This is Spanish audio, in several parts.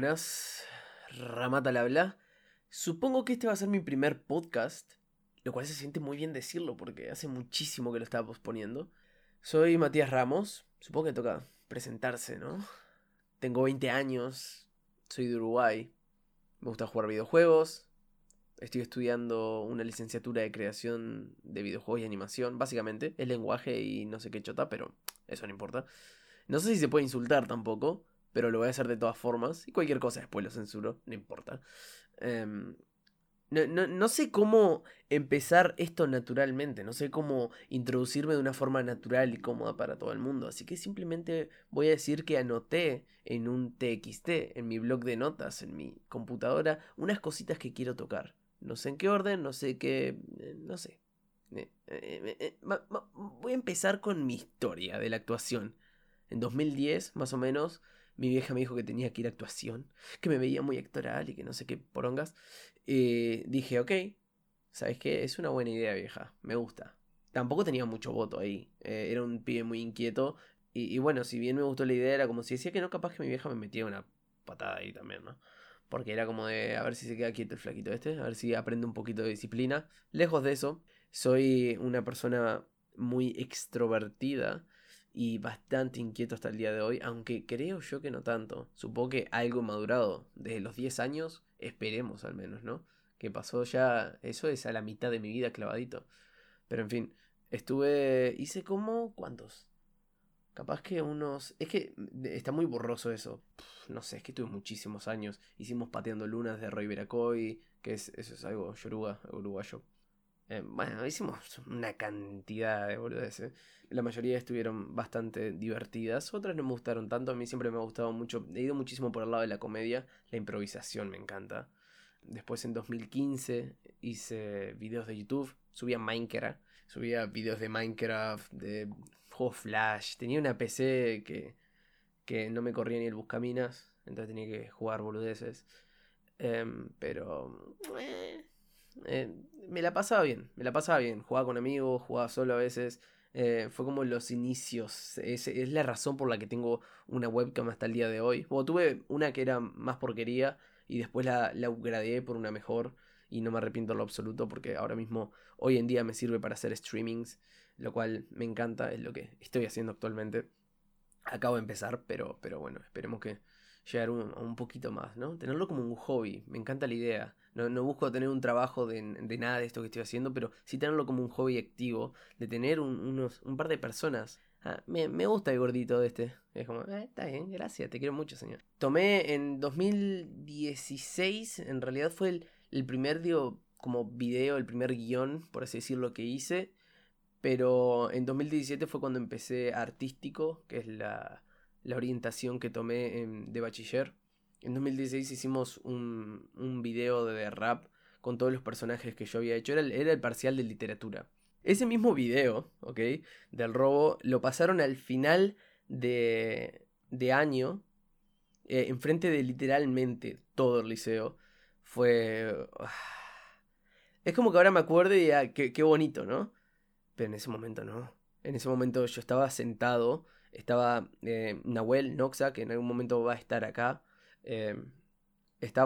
Buenas, Ramata al habla. Supongo que este va a ser mi primer podcast, lo cual se siente muy bien decirlo porque hace muchísimo que lo estaba posponiendo. Soy Matías Ramos, supongo que toca presentarse, ¿no? Tengo 20 años, soy de Uruguay, me gusta jugar videojuegos, estoy estudiando una licenciatura de creación de videojuegos y animación, básicamente, es lenguaje y no sé qué chota, pero eso no importa. No sé si se puede insultar tampoco, pero lo voy a hacer de todas formas. Y cualquier cosa después lo censuro, no importa. Em, no, sé cómo empezar esto naturalmente, no sé cómo introducirme de una forma natural y cómoda para todo el mundo, así que simplemente voy a decir que anoté en un TXT, en mi blog de notas, en mi computadora, unas cositas que quiero tocar. No sé en qué orden, no sé qué... Eh, no sé. Eh, eh, voy a empezar con mi historia de la actuación. En 2010, más o menos, mi vieja me dijo que tenía que ir a actuación, que me veía muy actoral y que no sé qué porongas. Eh, dije, ok, ¿sabes qué? Es una buena idea, vieja, me gusta. Tampoco tenía mucho voto ahí, eh, era un pibe muy inquieto. Y, bueno, si bien me gustó la idea, era como si decía que no, capaz que mi vieja me metía una patada ahí también, ¿no? Porque era como de a ver si se queda quieto el flaquito este, a ver si aprende un poquito de disciplina. Lejos de eso, soy una persona muy extrovertida y bastante inquieto hasta el día de hoy, aunque creo yo que no tanto. Supongo que algo madurado desde los 10 años, esperemos al menos, ¿no? Que pasó ya, eso es a la mitad de mi vida clavadito. Pero en fin, estuve, hice como, ¿cuántos? Capaz que unos... Es que está muy borroso eso. no sé, es que tuve muchísimos años. Hicimos Pateando Lunas de Roy Veracoy, que es, eso es algo yoruga, uruguayo. Eh, bueno, hicimos una cantidad de boludeces. La mayoría estuvieron bastante divertidas, otras no me gustaron tanto. A mí siempre me ha gustado mucho, he ido muchísimo por el lado de la comedia, la improvisación me encanta. Después en 2015 hice videos de YouTube, subía Minecraft, subía videos de Minecraft, de juegos Flash. Tenía una PC que, que no me corría ni el buscaminas, entonces tenía que jugar boludeces. Em, pero... Eh, eh, me la pasaba bien, me la pasaba bien. Jugaba con amigos, jugaba solo a veces. Eh, fue como los inicios. Es, es, la razón por la que tengo una webcam hasta el día de hoy. Tuve una que era más porquería y después la, la upgradeé por una mejor. Y no me arrepiento en lo absoluto porque ahora mismo, hoy en día me sirve para hacer streamings. Lo cual me encanta, es lo que estoy haciendo actualmente. Acabo de empezar, pero, pero bueno, esperemos que llegar un, un poquito más, ¿no? Tenerlo como un hobby, me encanta la idea. No, busco tener un trabajo de, nada de esto que estoy haciendo, pero sí tenerlo como un hobby activo, de tener un, unos, un par de personas. Ah, me, gusta el gordito de este. Es como, eh, está bien, gracias, te quiero mucho, señor. Tomé en 2016, en realidad fue el, el primer, digo, como video, el primer guion, por así decirlo, que hice. Pero en 2017 fue cuando empecé artístico, que es la, la orientación que tomé de bachiller. En 2016 hicimos un, un video de rap con todos los personajes que yo había hecho. Era el, era el parcial de literatura. Ese mismo video, ¿ok? Del robo, lo pasaron al final de, de año, eh, enfrente de literalmente todo el liceo. Fue... Ah, es como que ahora me acuerdo y ya, qué, qué bonito, ¿no? Pero en ese momento no. En ese momento yo estaba sentado, estaba eh, Nahuel Noxa, que en algún momento va a estar acá, eh,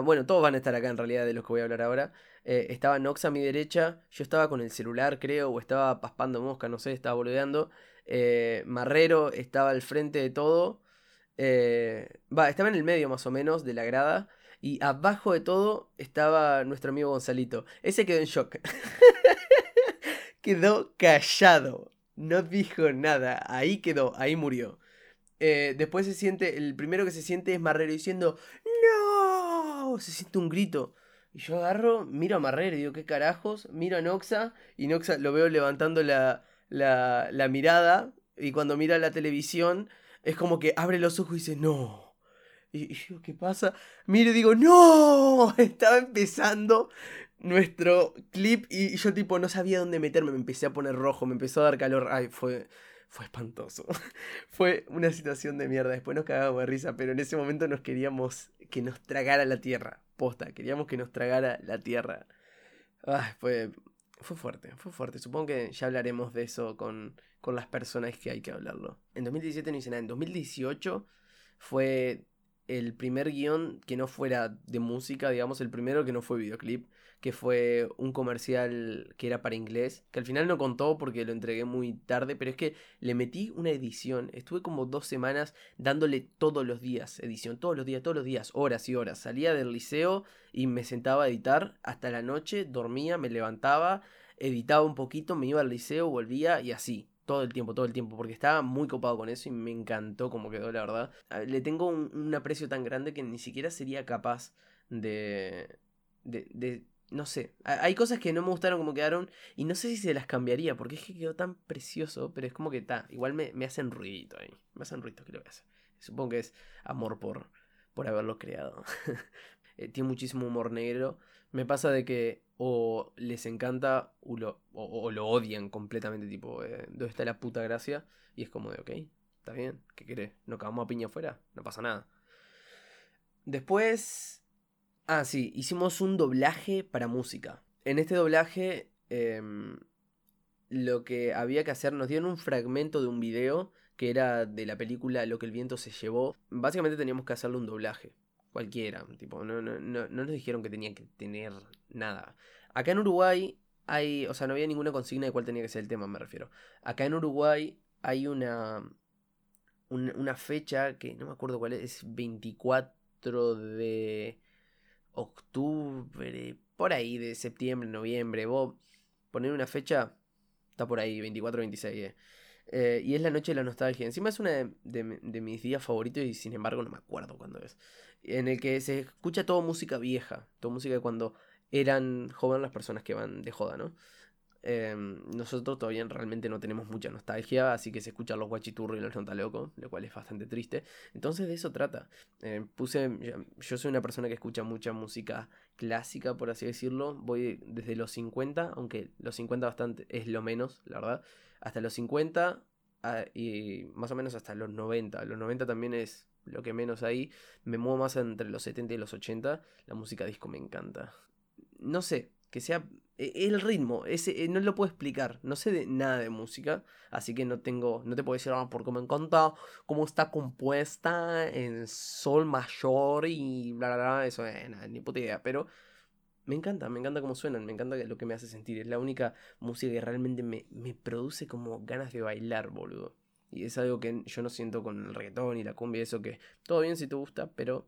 bueno, todos van a estar acá en realidad de los que voy a hablar ahora. Eh, estaba Nox a mi derecha, yo estaba con el celular creo, o estaba paspando mosca, no sé, estaba boludeando. Eh, Marrero estaba al frente de todo. va, estaba en el medio más o menos de la grada. Y abajo de todo estaba nuestro amigo Gonzalito. Ese quedó en shock. quedó callado. No dijo nada. Ahí quedó, ahí murió. Eh, después se siente, el primero que se siente es Marrero diciendo, ¡No! Se siente un grito. Y yo agarro, miro a Marrero y digo, ¿qué carajos? Miro a Noxa y Noxa lo veo levantando la, la, la mirada. Y cuando mira la televisión, es como que abre los ojos y dice, ¡No! Y, yo, ¿qué pasa? Miro y digo, ¡No! Estaba empezando nuestro clip y yo tipo no sabía dónde meterme, me empecé a poner rojo, me empezó a dar calor. Ay, fue, fue espantoso. fue una situación de mierda. Después nos cagábamos de risa, pero en ese momento nos queríamos que nos tragara la tierra. Posta, queríamos que nos tragara la tierra. fue, fue fuerte, fue fuerte. Supongo que ya hablaremos de eso con, con las personas que hay que hablarlo. En 2017 no hice nada. En 2018 fue el primer guion que no fuera de música, digamos, el primero que no fue videoclip, que fue un comercial que era para inglés, que al final no contó porque lo entregué muy tarde, pero es que le metí una edición, estuve como dos semanas dándole todos los días, edición, todos los días, todos los días, horas y horas. Salía del liceo y me sentaba a editar hasta la noche, dormía, me levantaba, editaba un poquito, me iba al liceo, volvía y así todo el tiempo, todo el tiempo, porque estaba muy copado con eso y me encantó como quedó, la verdad. Le tengo un, aprecio tan grande que ni siquiera sería capaz de, de, de no sé, hay cosas que no me gustaron como quedaron y no sé si se las cambiaría porque es que quedó tan precioso, pero es como que está, igual me, me, hacen ruidito ahí, me hacen ruido, que lo. Supongo que es amor por, por haberlo creado. Eh, tiene muchísimo humor negro. Me pasa de que o les encanta o lo, o, lo odian completamente, tipo, eh, ¿dónde está la puta gracia? Y es como de, ok, está bien, ¿qué querés? ¿No cagamos a piña afuera? No pasa nada. Después... Ah, sí, hicimos un doblaje para música. En este doblaje, em, lo que había que hacer, nos dieron un fragmento de un video que era de la película Lo que el viento se llevó. Básicamente teníamos que hacerle un doblaje cualquiera. Tipo, no, no, no, nos dijeron que tenía que tener nada. Acá en Uruguay hay, o sea, no había ninguna consigna de cuál tenía que ser el tema, me refiero. Acá en Uruguay hay una, una, fecha que no me acuerdo cuál es, es 24 de octubre, por ahí, de septiembre, noviembre. Vos poner una fecha, está por ahí, 24, 26. Eh. Eh, y es la noche de la nostalgia. Encima es una de, mis días favoritos y sin embargo no me acuerdo cuándo es. En el que se escucha toda música vieja, toda música de cuando eran jóvenes las personas que van de joda, ¿no? Em, nosotros todavía realmente no tenemos mucha nostalgia, así que se escuchan los guachiturros y los nota loco, lo cual es bastante triste. Entonces de eso trata. Em, puse, yo soy una persona que escucha mucha música clásica, por así decirlo. Voy desde los 50, aunque los 50 bastante es lo menos, la verdad. Hasta los 50 ah, y más o menos hasta los 90. Los 90 también es lo que menos ahí. Me muevo más entre los 70 y los 80. La música disco me encanta. No sé, que sea e, el ritmo, ese, eh, no lo puedo explicar, no sé de nada de música, así que no tengo, no te puedo decir nada porque me encanta cómo está compuesta en sol mayor y bla bla bla, eso es nada, ni puta idea, pero me encanta, me encanta cómo suenan, me encanta lo que me hace sentir, es la única música que realmente me, me produce como ganas de bailar, boludo. Y es algo que yo no siento con el reggaetón y la cumbia, eso que todo bien si te gusta, pero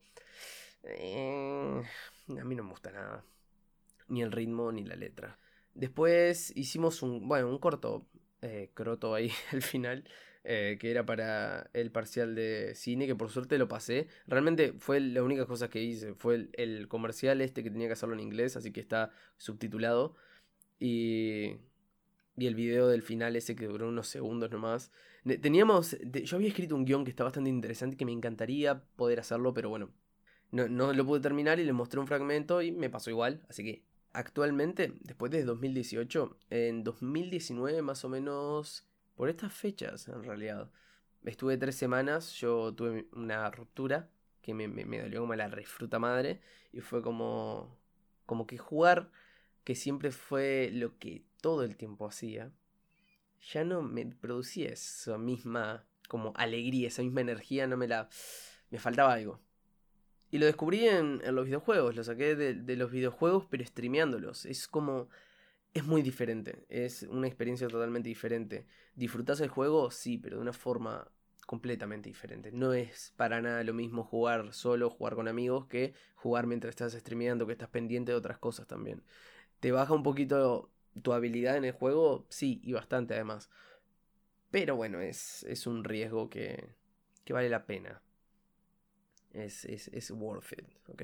eh, a mí no me gusta nada ni el ritmo ni la letra. Después hicimos un, bueno, un corto eh, croto ahí al final, eh, que era para el parcial de cine, que por suerte lo pasé. Realmente fue la única cosa que hice, fue el, comercial este que tenía que hacerlo en inglés, así que está subtitulado. Y, y el video del final ese que duró unos segundos nomás. Teníamos, yo había escrito un guion que está bastante interesante, que me encantaría poder hacerlo, pero bueno, no, no lo pude terminar y le mostré un fragmento y me pasó igual, así que actualmente, después de 2018, en 2019 más o menos, por estas fechas en realidad, estuve tres semanas, yo tuve una ruptura que me, me, dolió como la refruta madre y fue como, como que jugar, que siempre fue lo que todo el tiempo hacía, ya no me producía esa misma como alegría, esa misma energía, no me la... me faltaba algo. Y lo descubrí en, los videojuegos, lo saqué de, los videojuegos pero streameándolos. Es como... Es muy diferente, es una experiencia totalmente diferente. ¿Disfrutas el juego? Sí, pero de una forma completamente diferente. No es para nada lo mismo jugar solo, jugar con amigos, que jugar mientras estás streameando, que estás pendiente de otras cosas también. ¿Te baja un poquito tu habilidad en el juego? Sí, y bastante además. Pero bueno, es, es un riesgo que, que vale la pena es, es, worth it, ¿ok?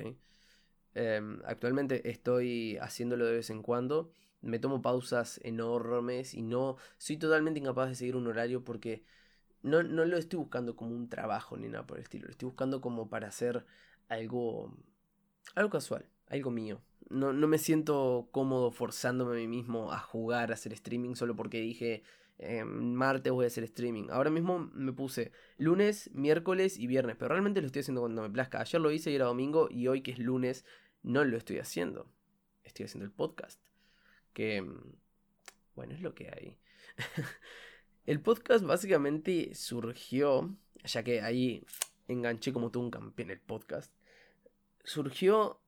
Em, actualmente estoy haciéndolo de vez en cuando. Me tomo pausas enormes y no soy totalmente incapaz de seguir un horario porque no, no lo estoy buscando como un trabajo ni nada por el estilo. Lo estoy buscando como para hacer algo, algo casual, algo mío. No, no me siento cómodo forzándome a mí mismo a jugar, a hacer streaming solo porque dije, eh, martes voy a hacer streaming. Ahora mismo me puse lunes, miércoles y viernes, pero realmente lo estoy haciendo cuando me plazca. Ayer lo hice y era domingo y hoy que es lunes no lo estoy haciendo. Estoy haciendo el podcast. Que, mm, bueno, es lo que hay. el podcast básicamente surgió, ya que ahí enganché como todo un campeón el podcast, surgió...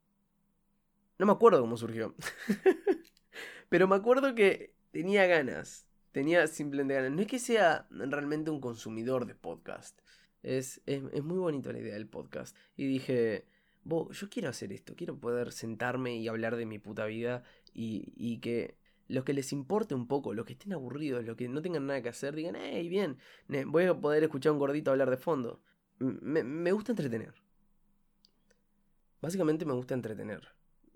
No me acuerdo cómo surgió. Pero me acuerdo que tenía ganas. Tenía simplemente ganas. No es que sea realmente un consumidor de podcast. Es, es, es muy bonita la idea del podcast. Y dije, yo quiero hacer esto. Quiero poder sentarme y hablar de mi puta vida. Y, y que los que les importe un poco, los que estén aburridos, los que no tengan nada que hacer, digan, hey, bien, voy a poder escuchar a un gordito hablar de fondo. Me, me gusta entretener. Básicamente me gusta entretener.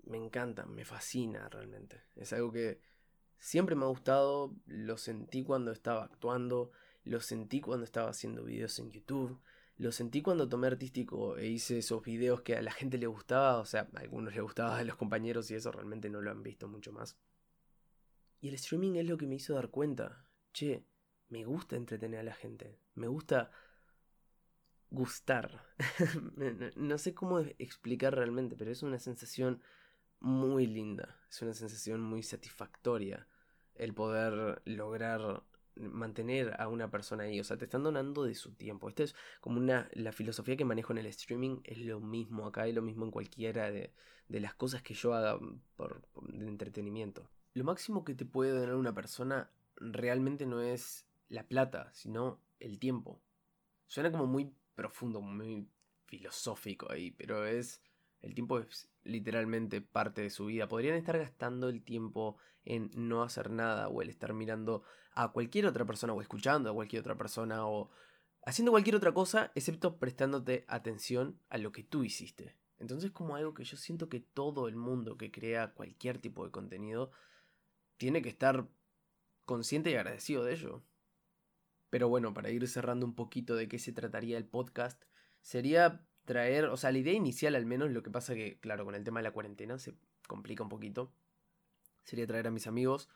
Me encanta, me fascina realmente. Es algo que siempre me ha gustado, lo sentí cuando estaba actuando, lo sentí cuando estaba haciendo videos en YouTube, lo sentí cuando tomé artístico e hice esos videos que a la gente le gustaba, o sea, a algunos le gustaba a los compañeros y eso realmente no lo han visto mucho más. Y el streaming es lo que me hizo dar cuenta. Che, me gusta entretener a la gente. Me gusta gustar. no sé cómo explicar realmente, pero es una sensación muy linda. Es una sensación muy satisfactoria el poder lograr mantener a una persona ahí. O sea, te están donando de su tiempo. Esta es como una. La filosofía que manejo en el streaming es lo mismo acá, es lo mismo en cualquiera de, de las cosas que yo haga por, de entretenimiento. Lo máximo que te puede donar una persona realmente no es la plata, sino el tiempo. Suena como muy profundo, muy filosófico ahí, pero es. El tiempo es literalmente parte de su vida. Podrían estar gastando el tiempo en no hacer nada o el estar mirando a cualquier otra persona o escuchando a cualquier otra persona o haciendo cualquier otra cosa excepto prestándote atención a lo que tú hiciste. Entonces como algo que yo siento que todo el mundo que crea cualquier tipo de contenido tiene que estar consciente y agradecido de ello. Pero bueno, para ir cerrando un poquito de qué se trataría el podcast, sería traer, o sea, la idea inicial al menos, lo que pasa que, claro, con el tema de la cuarentena se complica un poquito, sería traer a mis amigos,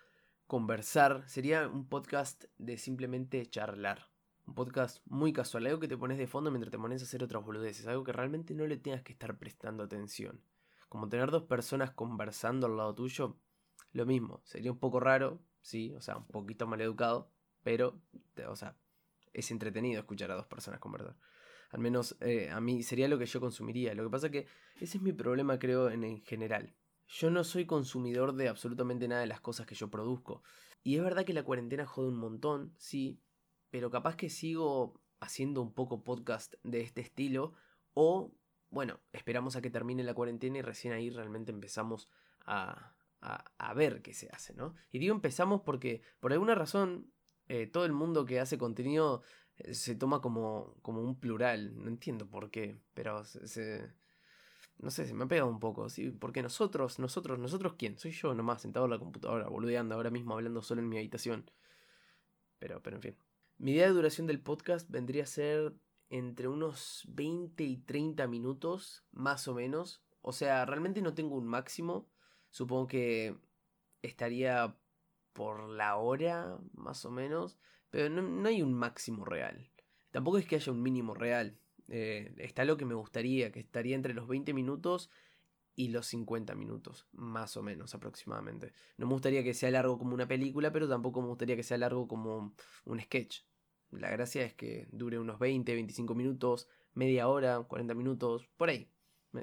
conversar, sería un podcast de simplemente charlar. Un podcast muy casual, algo que te pones de fondo mientras te pones a hacer otras boludeces, algo que realmente no le tengas que estar prestando atención. Como tener dos personas conversando al lado tuyo, lo mismo, sería un poco raro, sí, o sea, un poquito mal educado, pero, o sea, es entretenido escuchar a dos personas conversar. Al menos eh, a mí sería lo que yo consumiría. Lo que pasa que ese es mi problema, creo, en, en general. Yo no soy consumidor de absolutamente nada de las cosas que yo produzco. Y es verdad que la cuarentena jode un montón, sí, pero capaz que sigo haciendo un poco podcast de este estilo o, bueno, esperamos a que termine la cuarentena y recién ahí realmente empezamos a, a, ver qué se hace, ¿no? Y digo empezamos porque por alguna razón eh, todo el mundo que hace contenido se toma como, como un plural, no entiendo por qué, pero se, no sé, se me ha pegado un poco, ¿sí? Porque nosotros, nosotros, nosotros quién, soy yo nomás sentado en la computadora, boludeando ahora mismo, hablando solo en mi habitación. Pero, pero en fin. Mi idea de duración del podcast vendría a ser entre unos 20 y 30 minutos, más o menos. O sea, realmente no tengo un máximo, Supongo que estaría por la hora, más o menos. Pero no, hay un máximo real. Tampoco es que haya un mínimo real. Eh, está lo que me gustaría, que estaría entre los 20 minutos y los 50 minutos, más o menos aproximadamente. No me gustaría que sea largo como una película, pero tampoco me gustaría que sea largo como un sketch. La gracia es que dure unos 20, 25 minutos, media hora, 40 minutos, por ahí.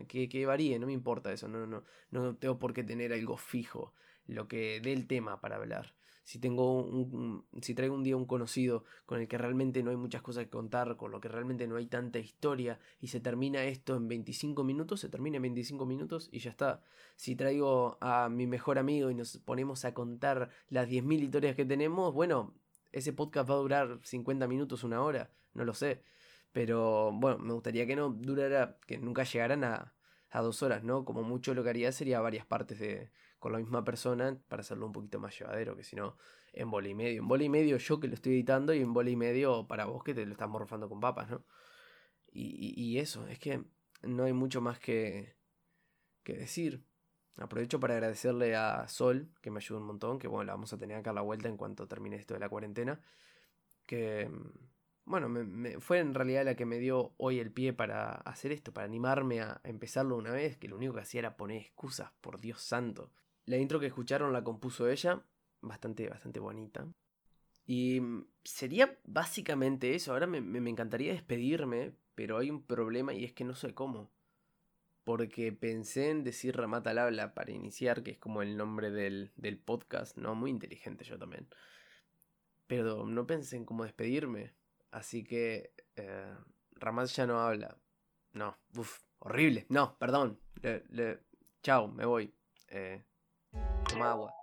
Que, que, varíe, no me importa eso, no, no, no tengo por qué tener algo fijo, lo que dé el tema para hablar. Si tengo un, si traigo un día un conocido con el que realmente no hay muchas cosas que contar, con lo que realmente no hay tanta historia y se termina esto en 25 minutos, se termina en 25 minutos y ya está. Si traigo a mi mejor amigo y nos ponemos a contar las 10.000 historias que tenemos, bueno, ese podcast va a durar 50 minutos, una hora, no lo sé. Pero bueno, me gustaría que no durara, que nunca llegaran a, a dos horas, ¿no? Como mucho lo que haría sería varias partes de, con la misma persona para hacerlo un poquito más llevadero, que si no, en bola y medio. En bola y medio yo que lo estoy editando y en bola y medio para vos que te lo estás morfando con papas, ¿no? Y, y, eso, es que no hay mucho más que, que decir. Aprovecho para agradecerle a Sol, que me ayuda un montón, que bueno, la vamos a tener acá a la vuelta en cuanto termine esto de la cuarentena. Que bueno, me, fue en realidad la que me dio hoy el pie para hacer esto, para animarme a empezarlo una vez, que lo único que hacía era poner excusas, por Dios santo. La intro que escucharon la compuso ella, bastante, bastante bonita. Y sería básicamente eso, ahora me, me encantaría despedirme, pero hay un problema y es que no sé cómo. Porque pensé en decir Ramat al habla para iniciar, que es como el nombre del, del podcast, ¿no? Muy inteligente yo también. Pero no pensé en cómo despedirme. Así que eh, Ramat ya no habla. No, uff, horrible. No, perdón. Le, Chao, me voy. Eh, toma agua.